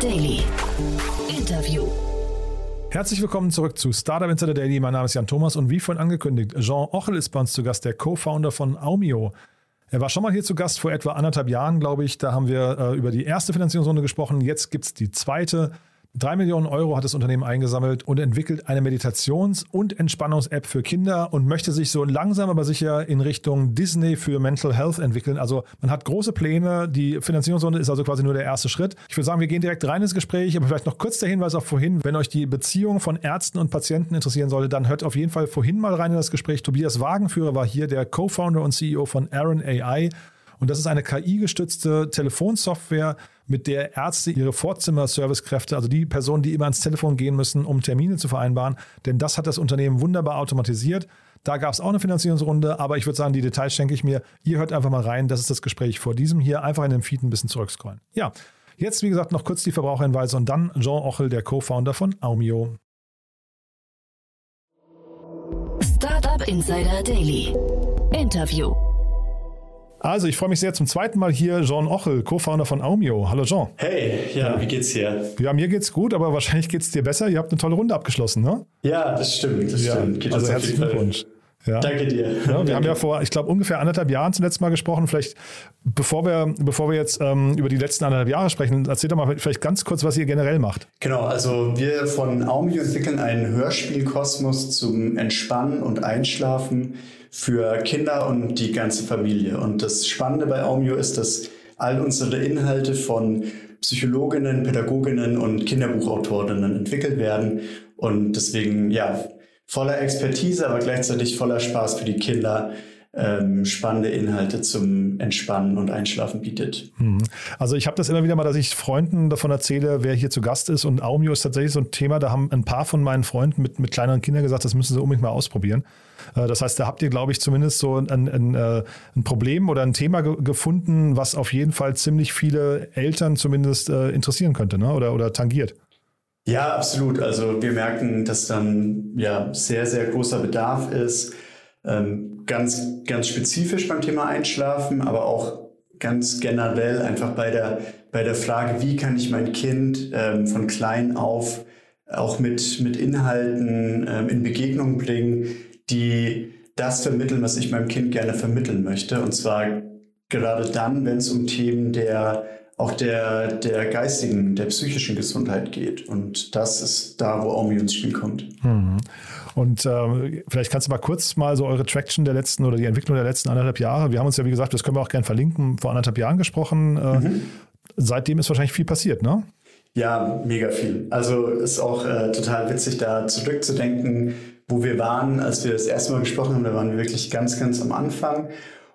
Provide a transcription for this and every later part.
Daily. Interview. Herzlich willkommen zurück zu Startup Insider Daily. Mein Name ist Jan Thomas und wie vorhin angekündigt, Jean Ochel ist bei uns zu Gast, der Co-Founder von Aumio. Er war schon mal hier zu Gast vor etwa anderthalb Jahren, glaube ich. Da haben wir äh, über die erste Finanzierungsrunde gesprochen. Jetzt gibt es die zweite. Drei Millionen Euro hat das Unternehmen eingesammelt und entwickelt eine Meditations- und Entspannungs-App für Kinder und möchte sich so langsam aber sicher in Richtung Disney für Mental Health entwickeln. Also man hat große Pläne. Die Finanzierungsrunde ist also quasi nur der erste Schritt. Ich würde sagen, wir gehen direkt rein ins Gespräch, aber vielleicht noch kurz der Hinweis auf vorhin. Wenn euch die Beziehung von Ärzten und Patienten interessieren sollte, dann hört auf jeden Fall vorhin mal rein in das Gespräch. Tobias Wagenführer war hier der Co-Founder und CEO von Aaron AI. Und das ist eine KI-gestützte Telefonsoftware, mit der Ärzte ihre Vorzimmer-Servicekräfte, also die Personen, die immer ans Telefon gehen müssen, um Termine zu vereinbaren, denn das hat das Unternehmen wunderbar automatisiert. Da gab es auch eine Finanzierungsrunde, aber ich würde sagen, die Details schenke ich mir. Ihr hört einfach mal rein, das ist das Gespräch vor diesem hier. Einfach in den Feed ein bisschen zurückscrollen. Ja, jetzt wie gesagt noch kurz die Verbraucherhinweise und dann Jean Ochel, der Co-Founder von Aumio. Startup Insider Daily. Interview. Also, ich freue mich sehr zum zweiten Mal hier, Jean Ochel, Co-Founder von Aumio. Hallo Jean. Hey, ja, wie geht's dir? Ja, mir geht's gut, aber wahrscheinlich geht's dir besser. Ihr habt eine tolle Runde abgeschlossen, ne? Ja, das stimmt, das ja, stimmt. Geht also herzlichen Glückwunsch. Ja. Danke dir. Ja, wir haben ja vor, ich glaube, ungefähr anderthalb Jahren zum letzten Mal gesprochen. Vielleicht, bevor wir, bevor wir jetzt ähm, über die letzten anderthalb Jahre sprechen, erzähl doch mal vielleicht ganz kurz, was ihr generell macht. Genau, also wir von Aumio entwickeln einen Hörspielkosmos zum Entspannen und Einschlafen für Kinder und die ganze Familie. Und das Spannende bei Aumio ist, dass all unsere Inhalte von Psychologinnen, Pädagoginnen und Kinderbuchautorinnen entwickelt werden. Und deswegen, ja, voller Expertise, aber gleichzeitig voller Spaß für die Kinder ähm, spannende Inhalte zum Entspannen und Einschlafen bietet. Mhm. Also ich habe das immer wieder mal, dass ich Freunden davon erzähle, wer hier zu Gast ist. Und Aumio ist tatsächlich so ein Thema, da haben ein paar von meinen Freunden mit, mit kleineren Kindern gesagt, das müssen sie unbedingt mal ausprobieren. Äh, das heißt, da habt ihr, glaube ich, zumindest so ein, ein, äh, ein Problem oder ein Thema ge gefunden, was auf jeden Fall ziemlich viele Eltern zumindest äh, interessieren könnte ne? oder, oder tangiert. Ja, absolut. Also wir merken, dass dann ja sehr, sehr großer Bedarf ist. Ähm, ganz, ganz spezifisch beim Thema Einschlafen, aber auch ganz generell einfach bei der, bei der Frage, wie kann ich mein Kind ähm, von klein auf auch mit, mit Inhalten ähm, in Begegnung bringen, die das vermitteln, was ich meinem Kind gerne vermitteln möchte. Und zwar gerade dann, wenn es um Themen der auch der, der geistigen, der psychischen Gesundheit geht. Und das ist da, wo Omi ins Spiel kommt. Mhm. Und äh, vielleicht kannst du mal kurz mal so eure Traction der letzten oder die Entwicklung der letzten anderthalb Jahre. Wir haben uns ja, wie gesagt, das können wir auch gerne verlinken, vor anderthalb Jahren gesprochen. Äh, mhm. Seitdem ist wahrscheinlich viel passiert, ne? Ja, mega viel. Also ist auch äh, total witzig, da zurückzudenken, wo wir waren, als wir das erste Mal gesprochen haben. Da waren wir wirklich ganz, ganz am Anfang.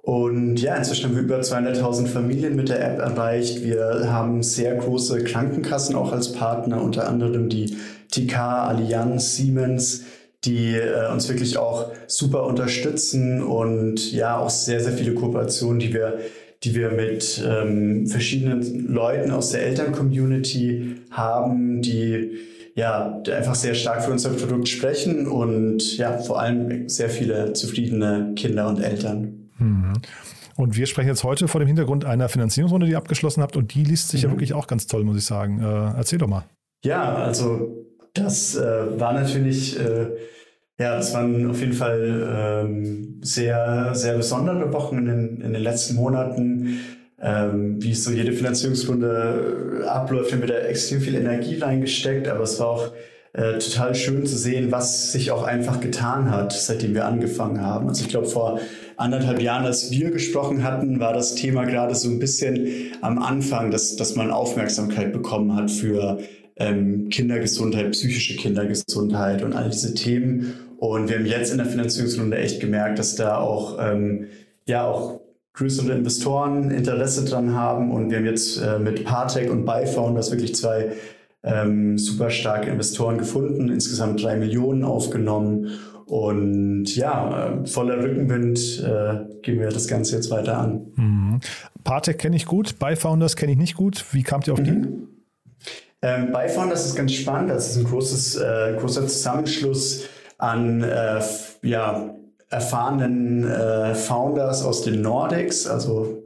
Und ja, inzwischen haben wir über 200.000 Familien mit der App erreicht. Wir haben sehr große Krankenkassen auch als Partner, unter anderem die TK, Allianz, Siemens, die äh, uns wirklich auch super unterstützen und ja, auch sehr, sehr viele Kooperationen, die wir, die wir mit ähm, verschiedenen Leuten aus der Eltern-Community haben, die ja, einfach sehr stark für unser Produkt sprechen und ja, vor allem sehr viele zufriedene Kinder und Eltern. Mhm. Und wir sprechen jetzt heute vor dem Hintergrund einer Finanzierungsrunde, die ihr abgeschlossen habt. Und die liest sich mhm. ja wirklich auch ganz toll, muss ich sagen. Äh, erzähl doch mal. Ja, also das äh, war natürlich, äh, ja, das waren auf jeden Fall ähm, sehr, sehr besondere Wochen in den, in den letzten Monaten. Ähm, wie so jede Finanzierungsrunde äh, abläuft, haben wir da extrem viel Energie reingesteckt, aber es war auch äh, total schön zu sehen, was sich auch einfach getan hat, seitdem wir angefangen haben. Also ich glaube, vor anderthalb Jahren, als wir gesprochen hatten, war das Thema gerade so ein bisschen am Anfang, dass, dass man Aufmerksamkeit bekommen hat für ähm, Kindergesundheit, psychische Kindergesundheit und all diese Themen. Und wir haben jetzt in der Finanzierungsrunde echt gemerkt, dass da auch, ähm, ja, auch größere Investoren Interesse dran haben. Und wir haben jetzt äh, mit Partec und Byfounders wirklich zwei ähm, super starke Investoren gefunden, insgesamt drei Millionen aufgenommen. Und ja, äh, voller Rückenwind äh, gehen wir das Ganze jetzt weiter an. Mhm. Partec kenne ich gut, Byfounders kenne ich nicht gut. Wie kamt ihr auf die? Ähm, Byfounders ist ganz spannend. Das ist ein großes, äh, großer Zusammenschluss an äh, ja, erfahrenen äh, Founders aus den Nordics, also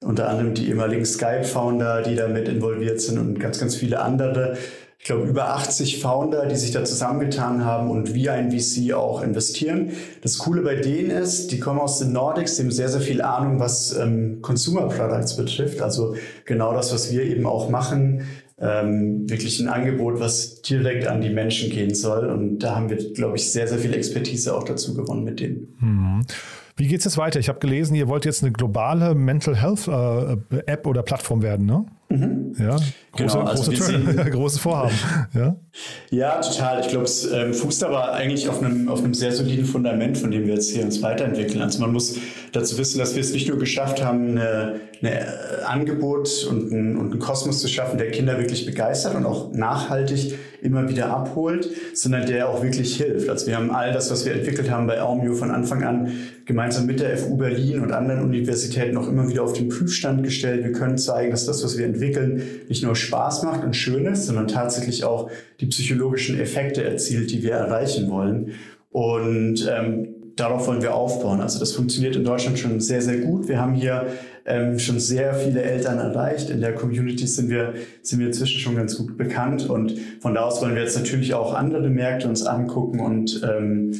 unter anderem die ehemaligen Skype-Founder, die damit involviert sind und ganz, ganz viele andere. Ich glaube, über 80 Founder, die sich da zusammengetan haben und wie ein VC auch investieren. Das Coole bei denen ist, die kommen aus den Nordics, die haben sehr, sehr viel Ahnung, was ähm, Consumer Products betrifft. Also genau das, was wir eben auch machen. Ähm, wirklich ein Angebot, was direkt an die Menschen gehen soll. Und da haben wir, glaube ich, sehr, sehr viel Expertise auch dazu gewonnen mit denen. Mhm. Wie geht es jetzt weiter? Ich habe gelesen, ihr wollt jetzt eine globale Mental Health äh, App oder Plattform werden, ne? Mhm. Ja, große, genau, also große großes Vorhaben. Ja, ja total. Ich glaube, es ähm, fußt aber eigentlich auf einem, auf einem sehr soliden Fundament, von dem wir jetzt hier uns weiterentwickeln. Also man muss dazu wissen, dass wir es nicht nur geschafft haben, eine, eine äh, Angebot und ein, und einen Kosmos zu schaffen, der Kinder wirklich begeistert und auch nachhaltig immer wieder abholt, sondern der auch wirklich hilft. Also wir haben all das, was wir entwickelt haben bei Aumio von Anfang an gemeinsam mit der FU Berlin und anderen Universitäten auch immer wieder auf den Prüfstand gestellt. Wir können zeigen, dass das, was wir entwickeln, nicht nur Spaß macht und schön ist, sondern tatsächlich auch die psychologischen Effekte erzielt, die wir erreichen wollen. Und ähm, darauf wollen wir aufbauen. Also das funktioniert in Deutschland schon sehr, sehr gut. Wir haben hier ähm, schon sehr viele Eltern erreicht. In der Community sind wir, sind wir inzwischen schon ganz gut bekannt. Und von da aus wollen wir jetzt natürlich auch andere Märkte uns angucken und ähm,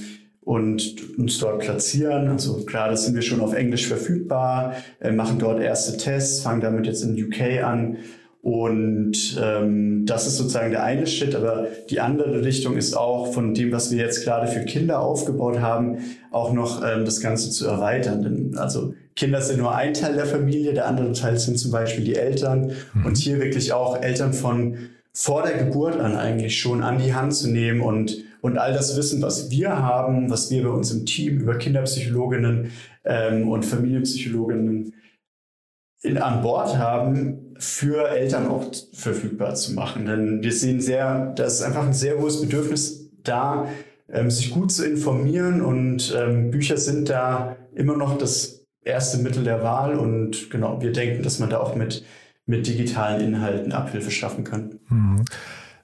und uns dort platzieren. Also klar, das sind wir schon auf Englisch verfügbar, äh, machen dort erste Tests, fangen damit jetzt in UK an. Und ähm, das ist sozusagen der eine Schritt, aber die andere Richtung ist auch von dem, was wir jetzt gerade für Kinder aufgebaut haben, auch noch ähm, das Ganze zu erweitern. Denn also Kinder sind nur ein Teil der Familie, der andere Teil sind zum Beispiel die Eltern mhm. und hier wirklich auch Eltern von vor der Geburt an eigentlich schon an die Hand zu nehmen und und all das Wissen, was wir haben, was wir bei uns im Team über Kinderpsychologinnen ähm, und Familienpsychologinnen in, an Bord haben, für Eltern auch verfügbar zu machen. Denn wir sehen sehr, da ist einfach ein sehr hohes Bedürfnis da, ähm, sich gut zu informieren und ähm, Bücher sind da immer noch das erste Mittel der Wahl und genau, wir denken, dass man da auch mit, mit digitalen Inhalten Abhilfe schaffen kann. Mhm.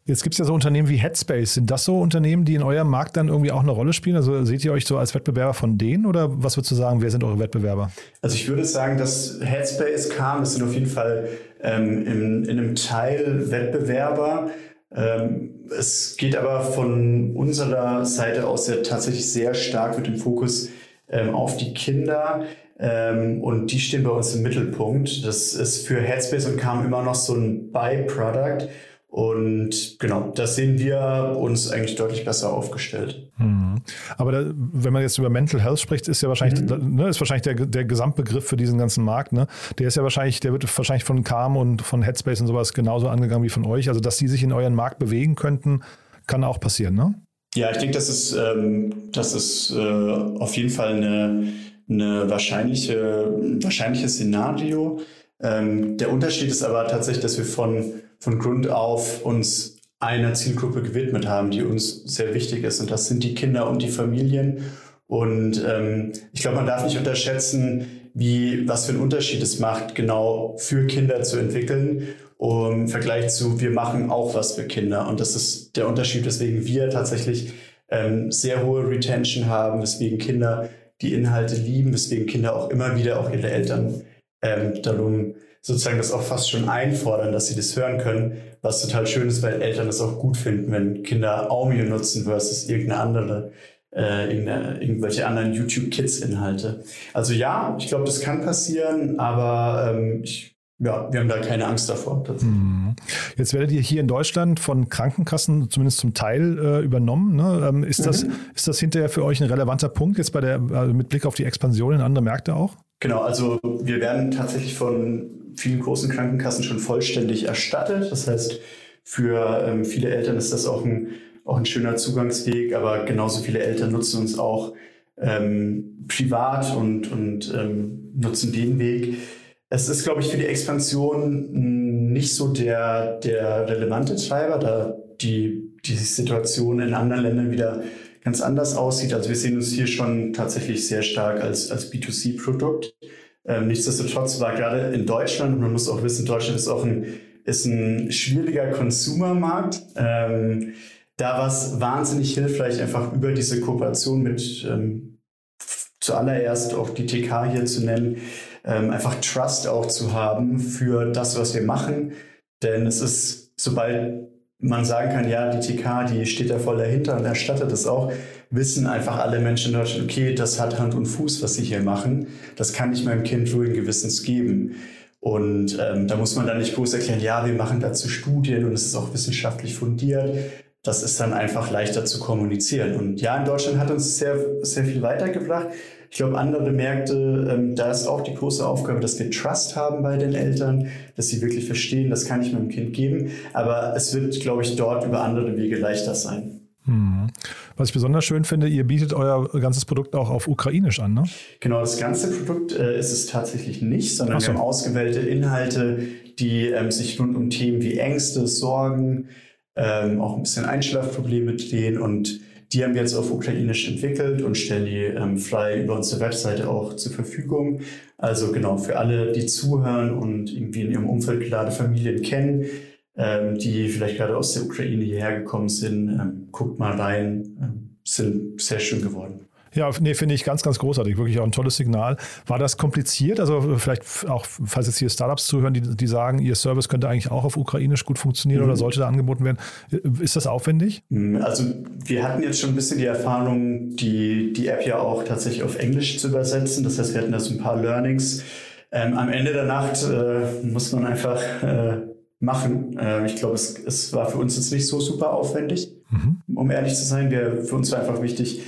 Jetzt gibt es ja so Unternehmen wie Headspace. Sind das so Unternehmen, die in eurem Markt dann irgendwie auch eine Rolle spielen? Also seht ihr euch so als Wettbewerber von denen oder was würdest du sagen, wer sind eure Wettbewerber? Also ich würde sagen, dass Headspace kam, das sind auf jeden Fall ähm, in, in einem Teil Wettbewerber. Ähm, es geht aber von unserer Seite aus ja tatsächlich sehr stark mit dem Fokus ähm, auf die Kinder. Ähm, und die stehen bei uns im Mittelpunkt. Das ist für Headspace und kam immer noch so ein Byproduct. Und genau, da sehen wir uns eigentlich deutlich besser aufgestellt. Mhm. Aber da, wenn man jetzt über Mental Health spricht, ist ja wahrscheinlich, mhm. ne, ist wahrscheinlich der, der Gesamtbegriff für diesen ganzen Markt. Ne? Der ist ja wahrscheinlich, der wird wahrscheinlich von Calm und von Headspace und sowas genauso angegangen wie von euch. Also, dass die sich in euren Markt bewegen könnten, kann auch passieren, ne? Ja, ich denke, das ist, ähm, das ist äh, auf jeden Fall eine, eine wahrscheinliche, ein wahrscheinliches Szenario. Ähm, der Unterschied ist aber tatsächlich, dass wir von von Grund auf uns einer Zielgruppe gewidmet haben, die uns sehr wichtig ist. Und das sind die Kinder und die Familien. Und ähm, ich glaube, man darf nicht unterschätzen, wie, was für einen Unterschied es macht, genau für Kinder zu entwickeln, im Vergleich zu, wir machen auch was für Kinder. Und das ist der Unterschied, weswegen wir tatsächlich ähm, sehr hohe Retention haben, weswegen Kinder die Inhalte lieben, weswegen Kinder auch immer wieder auch ihre Eltern ähm, darum sozusagen das auch fast schon einfordern, dass sie das hören können, was total schön ist, weil Eltern das auch gut finden, wenn Kinder Aumio nutzen versus irgendeine andere, äh, irgendeine, irgendwelche anderen YouTube-Kids-Inhalte. Also ja, ich glaube, das kann passieren, aber ähm, ich ja, wir haben da keine Angst davor. Mhm. Jetzt werdet ihr hier in Deutschland von Krankenkassen zumindest zum Teil äh, übernommen. Ne? Ähm, ist, mhm. das, ist das hinterher für euch ein relevanter Punkt jetzt bei der, also mit Blick auf die Expansion in andere Märkte auch? Genau, also wir werden tatsächlich von vielen großen Krankenkassen schon vollständig erstattet. Das heißt, für ähm, viele Eltern ist das auch ein, auch ein schöner Zugangsweg, aber genauso viele Eltern nutzen uns auch ähm, privat und, und ähm, nutzen den Weg. Es ist, glaube ich, für die Expansion nicht so der, der relevante Treiber, da die, die Situation in anderen Ländern wieder ganz anders aussieht. Also wir sehen uns hier schon tatsächlich sehr stark als, als B2C-Produkt. Ähm, nichtsdestotrotz war gerade in Deutschland, man muss auch wissen, Deutschland ist auch ein, ist ein schwieriger Konsumermarkt. Ähm, da war es wahnsinnig hilfreich, einfach über diese Kooperation mit ähm, zuallererst auch die TK hier zu nennen, ähm, einfach Trust auch zu haben für das, was wir machen. Denn es ist, sobald man sagen kann, ja, die TK, die steht da voll dahinter und erstattet es auch, wissen einfach alle Menschen in Deutschland, okay, das hat Hand und Fuß, was sie hier machen. Das kann ich meinem Kind ruhigen Gewissens geben. Und ähm, da muss man dann nicht groß erklären, ja, wir machen dazu Studien und es ist auch wissenschaftlich fundiert. Das ist dann einfach leichter zu kommunizieren. Und ja, in Deutschland hat uns sehr, sehr viel weitergebracht. Ich glaube, andere Märkte, ähm, da ist auch die große Aufgabe, dass wir Trust haben bei den Eltern, dass sie wirklich verstehen, das kann ich meinem Kind geben. Aber es wird, glaube ich, dort über andere Wege leichter sein. Hm. Was ich besonders schön finde, ihr bietet euer ganzes Produkt auch auf Ukrainisch an, ne? Genau, das ganze Produkt äh, ist es tatsächlich nicht, sondern so. wir haben ausgewählte Inhalte, die ähm, sich rund um Themen wie Ängste, Sorgen, ähm, auch ein bisschen Einschlafprobleme drehen und die haben wir jetzt auf Ukrainisch entwickelt und stellen die ähm, frei über unsere Webseite auch zur Verfügung. Also genau, für alle, die zuhören und irgendwie in ihrem Umfeld gerade Familien kennen, ähm, die vielleicht gerade aus der Ukraine hierher gekommen sind, ähm, guckt mal rein, ähm, sind sehr schön geworden. Ja, nee, finde ich ganz, ganz großartig. Wirklich auch ein tolles Signal. War das kompliziert? Also vielleicht auch, falls jetzt hier Startups zuhören, die, die sagen, ihr Service könnte eigentlich auch auf Ukrainisch gut funktionieren mhm. oder sollte da angeboten werden. Ist das aufwendig? Mhm, also wir hatten jetzt schon ein bisschen die Erfahrung, die, die App ja auch tatsächlich auf Englisch zu übersetzen. Das heißt, wir hatten da so ein paar Learnings. Ähm, am Ende der Nacht äh, muss man einfach äh, machen. Äh, ich glaube, es, es war für uns jetzt nicht so super aufwendig, mhm. um ehrlich zu sein. Wir, für uns war einfach wichtig,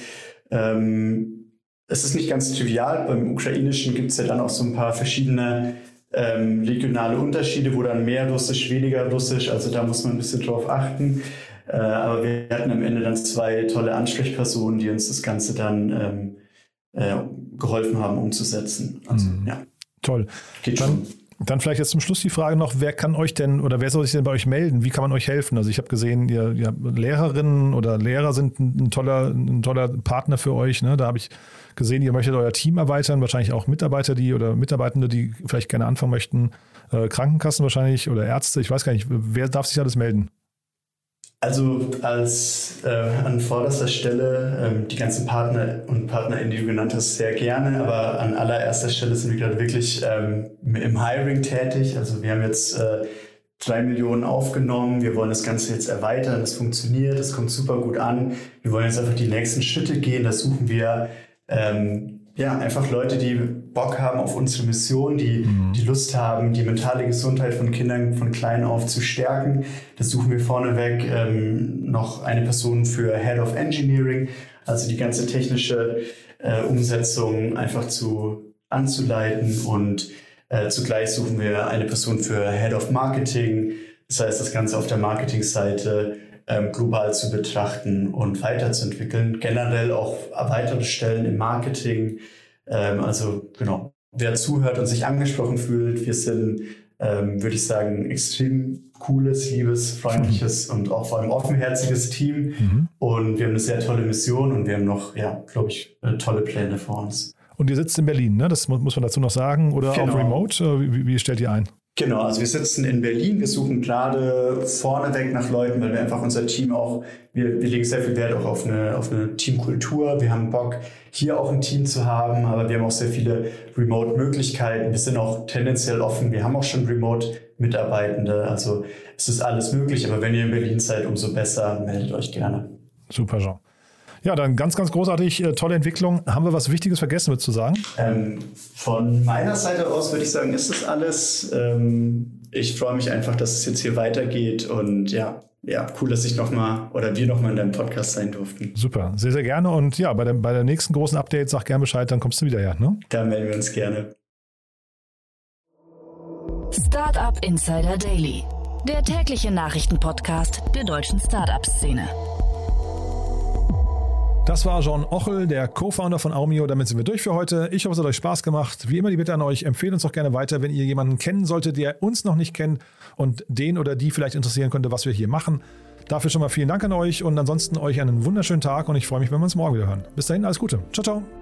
ähm, es ist nicht ganz trivial. Beim Ukrainischen gibt es ja dann auch so ein paar verschiedene ähm, regionale Unterschiede, wo dann mehr Russisch, weniger Russisch, also da muss man ein bisschen drauf achten. Äh, aber wir hatten am Ende dann zwei tolle Ansprechpersonen, die uns das Ganze dann ähm, äh, geholfen haben umzusetzen. Also, mhm. ja. Toll. Geht dann, schon. Dann vielleicht jetzt zum Schluss die Frage noch, wer kann euch denn oder wer soll sich denn bei euch melden? Wie kann man euch helfen? Also ich habe gesehen, ihr, ihr Lehrerinnen oder Lehrer sind ein, ein, toller, ein toller Partner für euch. Ne? Da habe ich gesehen, ihr möchtet euer Team erweitern, wahrscheinlich auch Mitarbeiter, die oder Mitarbeitende, die vielleicht gerne anfangen möchten. Äh, Krankenkassen wahrscheinlich oder Ärzte, ich weiß gar nicht, wer darf sich alles melden? Also als äh, an vorderster Stelle ähm, die ganzen Partner und Partnerinnen, die du genannt hast, sehr gerne, aber an allererster Stelle sind wir gerade wirklich ähm, im Hiring tätig. Also wir haben jetzt äh, drei Millionen aufgenommen, wir wollen das Ganze jetzt erweitern, das funktioniert, das kommt super gut an. Wir wollen jetzt einfach die nächsten Schritte gehen, da suchen wir ähm, ja, einfach Leute, die Bock haben auf unsere Mission, die, mhm. die Lust haben, die mentale Gesundheit von Kindern von klein auf zu stärken. Das suchen wir vorneweg ähm, noch eine Person für Head of Engineering, also die ganze technische äh, Umsetzung einfach zu anzuleiten und äh, zugleich suchen wir eine Person für Head of Marketing, das heißt das Ganze auf der Marketingseite ähm, global zu betrachten und weiterzuentwickeln. Generell auch weitere Stellen im Marketing. Ähm, also genau, wer zuhört und sich angesprochen fühlt, wir sind, ähm, würde ich sagen, extrem cooles, liebes, freundliches mhm. und auch vor allem offenherziges Team. Mhm. Und wir haben eine sehr tolle Mission und wir haben noch, ja, glaube ich, äh, tolle Pläne vor uns. Und ihr sitzt in Berlin, ne? Das muss man dazu noch sagen. Oder genau. auch remote? Wie, wie stellt ihr ein? Genau, also wir sitzen in Berlin, wir suchen gerade vorneweg nach Leuten, weil wir einfach unser Team auch, wir, wir legen sehr viel Wert auch auf eine, auf eine Teamkultur. Wir haben Bock, hier auch ein Team zu haben, aber wir haben auch sehr viele Remote-Möglichkeiten. Wir sind auch tendenziell offen. Wir haben auch schon Remote-Mitarbeitende. Also es ist alles möglich, aber wenn ihr in Berlin seid, umso besser, meldet euch gerne. Super, Jean. Ja, dann ganz, ganz großartig, äh, tolle Entwicklung. Haben wir was Wichtiges vergessen mit zu sagen? Ähm, von meiner Seite aus würde ich sagen, ist das alles. Ähm, ich freue mich einfach, dass es jetzt hier weitergeht und ja, ja, cool, dass ich nochmal oder wir nochmal in deinem Podcast sein durften. Super, sehr, sehr gerne. Und ja, bei der, bei der nächsten großen Update sag gerne Bescheid, dann kommst du wieder her. Ne? Da melden wir uns gerne. Startup Insider Daily, der tägliche Nachrichtenpodcast der deutschen Startup-Szene. Das war John Ochel, der Co-Founder von Aumio. Damit sind wir durch für heute. Ich hoffe, es hat euch Spaß gemacht. Wie immer die Bitte an euch, empfehlt uns doch gerne weiter, wenn ihr jemanden kennen solltet, der uns noch nicht kennt und den oder die vielleicht interessieren könnte, was wir hier machen. Dafür schon mal vielen Dank an euch und ansonsten euch einen wunderschönen Tag und ich freue mich, wenn wir uns morgen wieder hören. Bis dahin, alles Gute. Ciao, ciao.